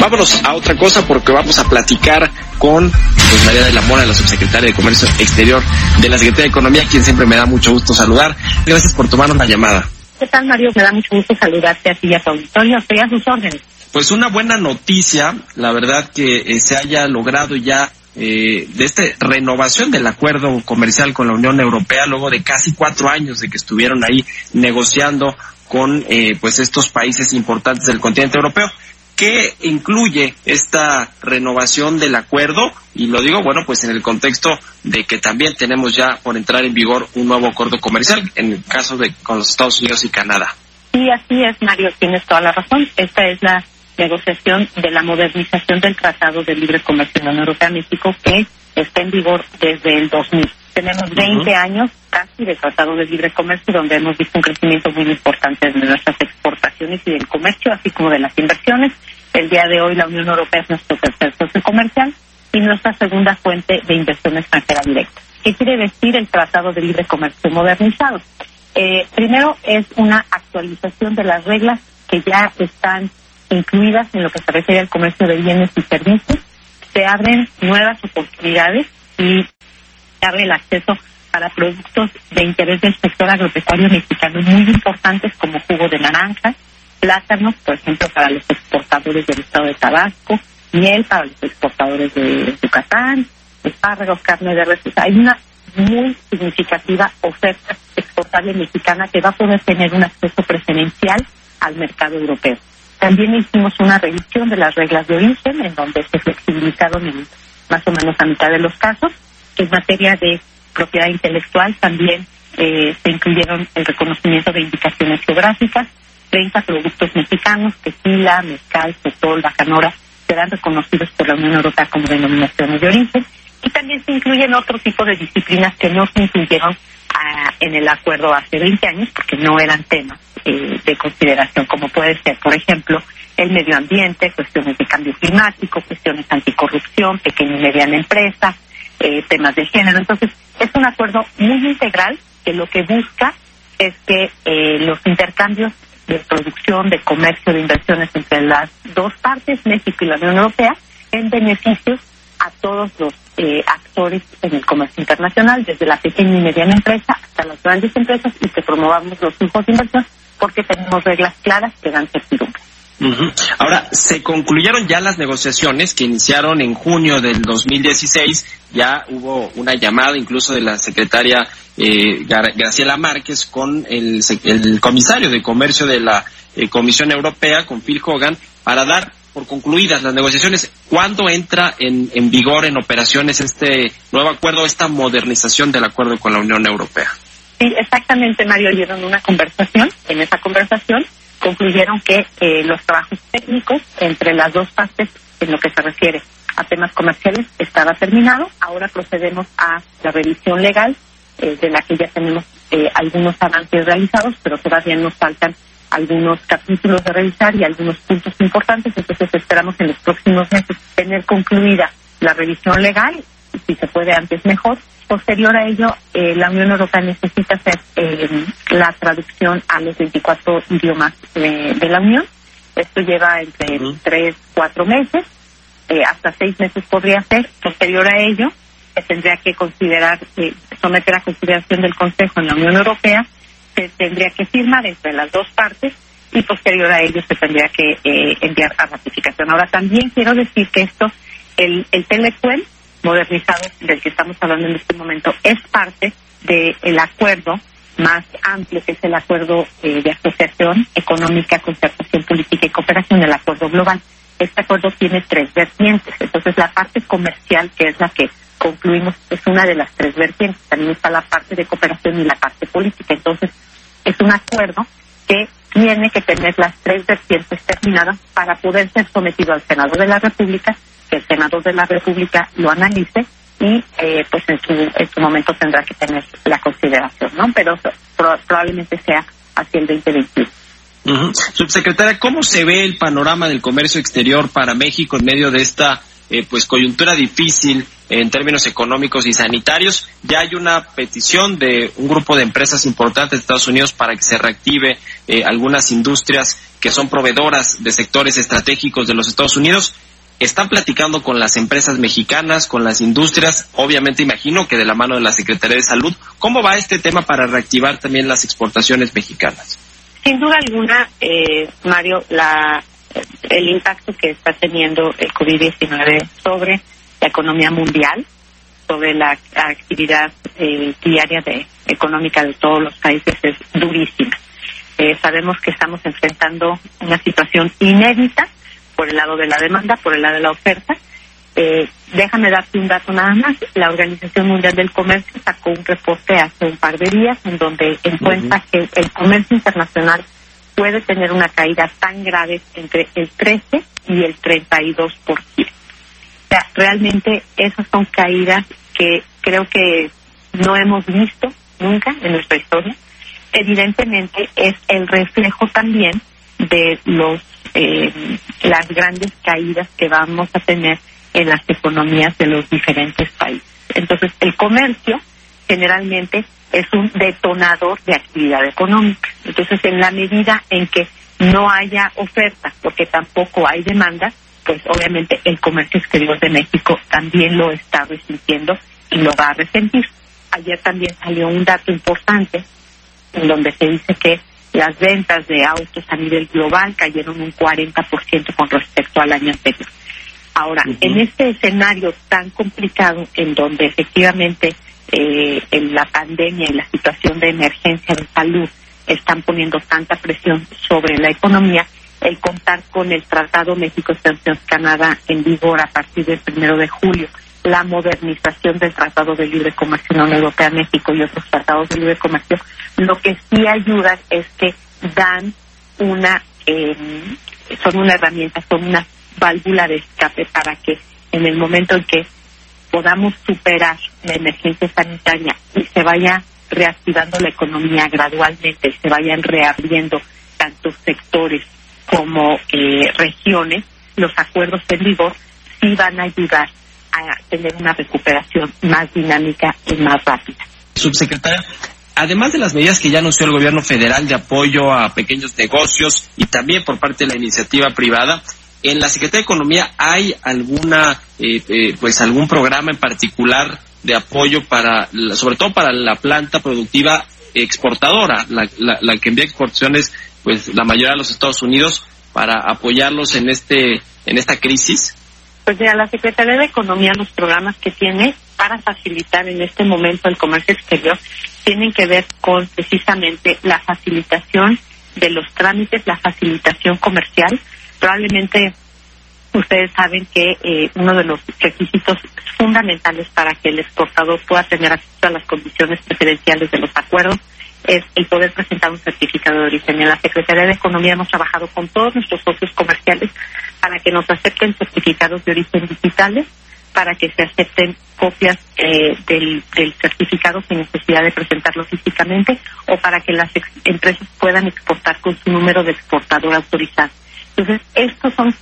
Vámonos a otra cosa porque vamos a platicar con pues, María de la Mora, la subsecretaria de Comercio Exterior de la Secretaría de Economía, quien siempre me da mucho gusto saludar. Gracias por tomarnos la llamada. ¿Qué tal, Mario? Me da mucho gusto saludarte a ti y a tu auditorio. Estoy a sus órdenes. Pues una buena noticia, la verdad que eh, se haya logrado ya eh, de esta renovación del acuerdo comercial con la Unión Europea luego de casi cuatro años de que estuvieron ahí negociando con eh, pues estos países importantes del continente europeo. ¿Qué incluye esta renovación del acuerdo? Y lo digo, bueno, pues en el contexto de que también tenemos ya por entrar en vigor un nuevo acuerdo comercial, en el caso de con los Estados Unidos y Canadá. Sí, así es, Mario, tienes toda la razón. Esta es la negociación de la modernización del Tratado de Libre Comercio de la Unión Europea-México que está en vigor desde el 2000. Tenemos 20 años casi de Tratado de Libre Comercio donde hemos visto un crecimiento muy importante de nuestras exportaciones y del comercio, así como de las inversiones. El día de hoy la Unión Europea es nuestro tercer socio comercial y nuestra segunda fuente de inversión extranjera directa. ¿Qué quiere decir el Tratado de Libre Comercio modernizado? Eh, primero es una actualización de las reglas que ya están incluidas en lo que se refiere al comercio de bienes y servicios. Se abren nuevas oportunidades y se abre el acceso para productos de interés del sector agropecuario mexicano muy importantes como jugo de naranja, plátanos, por ejemplo, para los exportadores del estado de Tabasco, miel para los exportadores de Yucatán, espárragos, carne de res. hay una muy significativa oferta exportable mexicana que va a poder tener un acceso preferencial al mercado europeo. También hicimos una revisión de las reglas de origen, en donde se flexibilizaron en más o menos a mitad de los casos. En materia de propiedad intelectual también eh, se incluyeron el reconocimiento de indicaciones geográficas, 30 productos mexicanos, tequila, mezcal, sotol, bacanora, serán reconocidos por la Unión Europea como denominaciones de origen. Y también se incluyen otro tipo de disciplinas que no se incluyeron en el acuerdo hace 20 años porque no eran temas eh, de consideración, como puede ser, por ejemplo, el medio ambiente, cuestiones de cambio climático, cuestiones anticorrupción, pequeña y mediana empresa, eh, temas de género. Entonces, es un acuerdo muy integral que lo que busca es que eh, los intercambios de producción, de comercio, de inversiones entre las dos partes, México y la Unión Europea, en beneficios a todos los eh, actores en el comercio internacional, desde la pequeña y mediana empresa hasta las grandes empresas, y que promovamos los flujos de inversión porque tenemos reglas claras que dan certidumbre. Ahora, se concluyeron ya las negociaciones que iniciaron en junio del 2016. Ya hubo una llamada incluso de la secretaria eh, Graciela Márquez con el, comisario de comercio de la eh, Comisión Europea, con Phil Hogan, para dar por concluidas las negociaciones. ¿Cuándo entra en, en vigor, en operaciones, este nuevo acuerdo, esta modernización del acuerdo con la Unión Europea? Sí, exactamente, Mario. Dieron una conversación. En esa conversación concluyeron que eh, los trabajos técnicos entre las dos partes, en lo que se refiere a temas comerciales, estaba terminado. Ahora procedemos a la revisión legal, eh, de la que ya tenemos eh, algunos avances realizados, pero todavía nos faltan algunos capítulos de revisar y algunos puntos importantes, entonces esperamos en los próximos meses tener concluida la revisión legal, si se puede antes mejor. Posterior a ello, eh, la Unión Europea necesita hacer eh, la traducción a los 24 idiomas de, la Unión. Esto lleva entre tres, cuatro meses, eh, hasta seis meses podría ser. Posterior a ello, se tendría que considerar, someter a consideración del Consejo en la Unión Europea se tendría que firmar entre las dos partes y posterior a ello se tendría que eh, enviar a ratificación. Ahora también quiero decir que esto, el, el Telecuel modernizado del que estamos hablando en este momento es parte del acuerdo más amplio que es el acuerdo eh, de asociación económica, concertación política y cooperación, el acuerdo global. Este acuerdo tiene tres vertientes, entonces la parte comercial, que es la que concluimos es una de las tres vertientes. También está la parte de cooperación y la parte política. Entonces, es un acuerdo que tiene que tener las tres vertientes terminadas para poder ser sometido al Senado de la República, que el Senado de la República lo analice y eh, pues en su, en su momento tendrá que tener la consideración, ¿no? Pero probablemente sea hacia el 2021. Subsecretaria, ¿cómo se ve el panorama del comercio exterior para México en medio de esta eh, pues coyuntura difícil en términos económicos y sanitarios? Ya hay una petición de un grupo de empresas importantes de Estados Unidos para que se reactive eh, algunas industrias que son proveedoras de sectores estratégicos de los Estados Unidos están platicando con las empresas mexicanas, con las industrias, obviamente imagino que de la mano de la Secretaría de Salud. ¿Cómo va este tema para reactivar también las exportaciones mexicanas? Sin duda alguna, eh, Mario, la, el impacto que está teniendo el COVID-19 sobre la economía mundial, sobre la actividad eh, diaria de, económica de todos los países es durísima. Eh, sabemos que estamos enfrentando una situación inédita por el lado de la demanda, por el lado de la oferta. Eh, déjame darte un dato nada más. La Organización Mundial del Comercio sacó un reporte hace un par de días en donde encuentra que el comercio internacional puede tener una caída tan grave entre el 13 y el 32%. O sea, realmente esas son caídas que creo que no hemos visto nunca en nuestra historia. Evidentemente es el reflejo también de los eh, las grandes caídas que vamos a tener en las economías de los diferentes países. Entonces, el comercio generalmente es un detonador de actividad económica. Entonces, en la medida en que no haya oferta, porque tampoco hay demanda, pues obviamente el comercio exterior de México también lo está resintiendo y lo va a resentir. Ayer también salió un dato importante en donde se dice que las ventas de autos a nivel global cayeron un 40% con respecto al año anterior. Ahora, en este escenario tan complicado, en donde efectivamente eh, en la pandemia y la situación de emergencia de salud están poniendo tanta presión sobre la economía, el contar con el Tratado México-Estados Canadá en vigor a partir del primero de julio, la modernización del Tratado de Libre Comercio Unión Europea México y otros tratados de libre comercio, lo que sí ayuda es que dan una, eh, son una herramienta, son una válvula de escape para que en el momento en que podamos superar la emergencia sanitaria y se vaya reactivando la economía gradualmente, se vayan reabriendo tantos sectores como eh, regiones, los acuerdos en vigor sí van a ayudar a tener una recuperación más dinámica y más rápida. Subsecretaria, además de las medidas que ya anunció el gobierno federal de apoyo a pequeños negocios y también por parte de la iniciativa privada, en la Secretaría de Economía hay alguna, eh, eh, pues algún programa en particular de apoyo para, sobre todo para la planta productiva exportadora, la, que envía exportaciones, pues la mayoría de los Estados Unidos, para apoyarlos en este, en esta crisis. Pues mira, la Secretaría de Economía, los programas que tiene para facilitar en este momento el comercio exterior tienen que ver con precisamente la facilitación de los trámites, la facilitación comercial. Probablemente ustedes saben que eh, uno de los requisitos fundamentales para que el exportador pueda tener acceso a las condiciones preferenciales de los acuerdos es el poder presentar un certificado de origen. En la Secretaría de Economía hemos trabajado con todos nuestros socios comerciales para que nos acepten certificados de origen digitales, para que se acepten copias eh, del, certificado sin necesidad de presentarlo físicamente o para que las empresas puedan exportar con su número de exportador autorizado. Entonces, estos son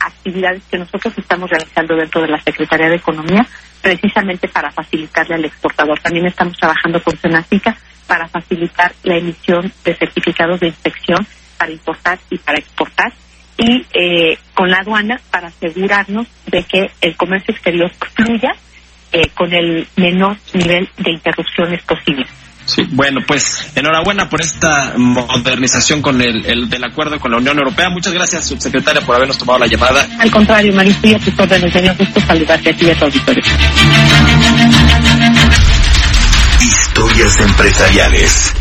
actividades que nosotros estamos realizando dentro de la Secretaría de Economía precisamente para facilitarle al exportador. También estamos trabajando con Senacica para facilitar la emisión de certificados de inspección para importar y para exportar y eh, con la aduana para asegurarnos de que el comercio exterior fluya eh, con el menor nivel de interrupciones posible. Sí, bueno, pues enhorabuena por esta modernización con el, el, del acuerdo con la Unión Europea. Muchas gracias, subsecretaria, por habernos tomado la llamada. Al contrario, Marisol, a tus órdenes, señor, gusto saludarte a ti y a tu auditorio. Historias empresariales.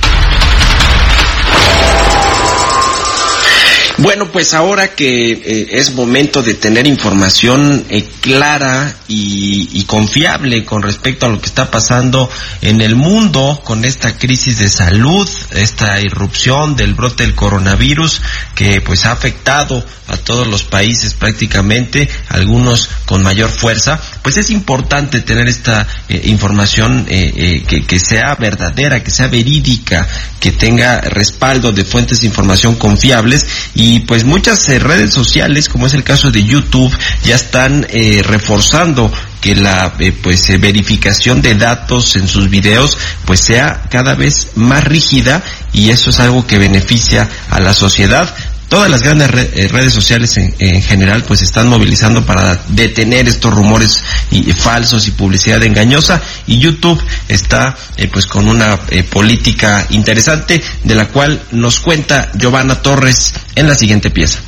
Bueno, pues ahora que eh, es momento de tener información eh, clara y, y, confiable con respecto a lo que está pasando en el mundo con esta crisis de salud, esta irrupción del brote del coronavirus que pues ha afectado a todos los países prácticamente, algunos con mayor fuerza, pues es importante tener esta eh, información eh, que, que sea verdadera, que sea verídica, que tenga respaldo de fuentes de información confiables. Y pues muchas eh, redes sociales, como es el caso de YouTube, ya están eh, reforzando que la eh, pues eh, verificación de datos en sus videos pues sea cada vez más rígida y eso es algo que beneficia a la sociedad todas las grandes eh, redes sociales en, en, general pues están movilizando para detener estos rumores y, y falsos y publicidad engañosa y YouTube está eh, pues con una eh, política interesante de la cual nos cuenta Giovanna Torres en la siguiente pieza.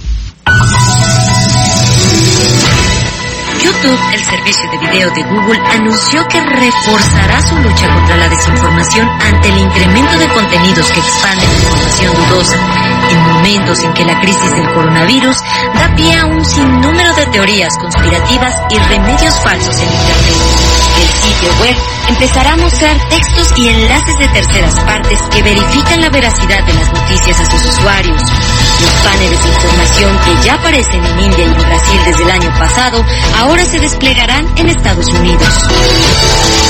YouTube, el servicio de video de Google, anunció que reforzará su lucha contra la desinformación ante el incremento de contenidos que expanden información dudosa, en momentos en que la crisis del coronavirus da pie a un sinnúmero de teorías conspirativas y remedios falsos en Internet. El sitio web empezará a mostrar textos y enlaces de terceras partes que verifican la veracidad de las noticias a sus usuarios. Los paneles de información que ya aparecen en India y Brasil desde el año pasado ahora se desplegarán en Estados Unidos.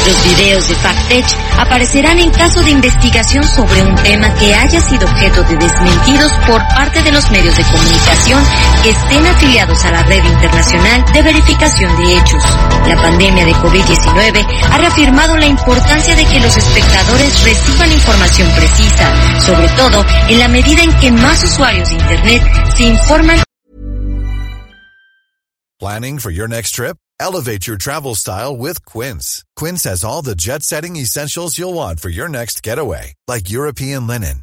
Los videos de FactTech aparecerán en caso de investigación sobre un tema que haya sido objeto de desmentidos por parte de los medios de comunicación que estén afiliados a la red internacional de verificación de hechos. La pandemia de COVID-19 ha reafirmado la importancia de que los espectadores reciban información precisa, sobre todo en la medida en que más usuarios de Internet se informan. Planning for your next trip? Elevate your travel style with Quince. Quince has all the jet-setting essentials you'll want for your next getaway, like European linen,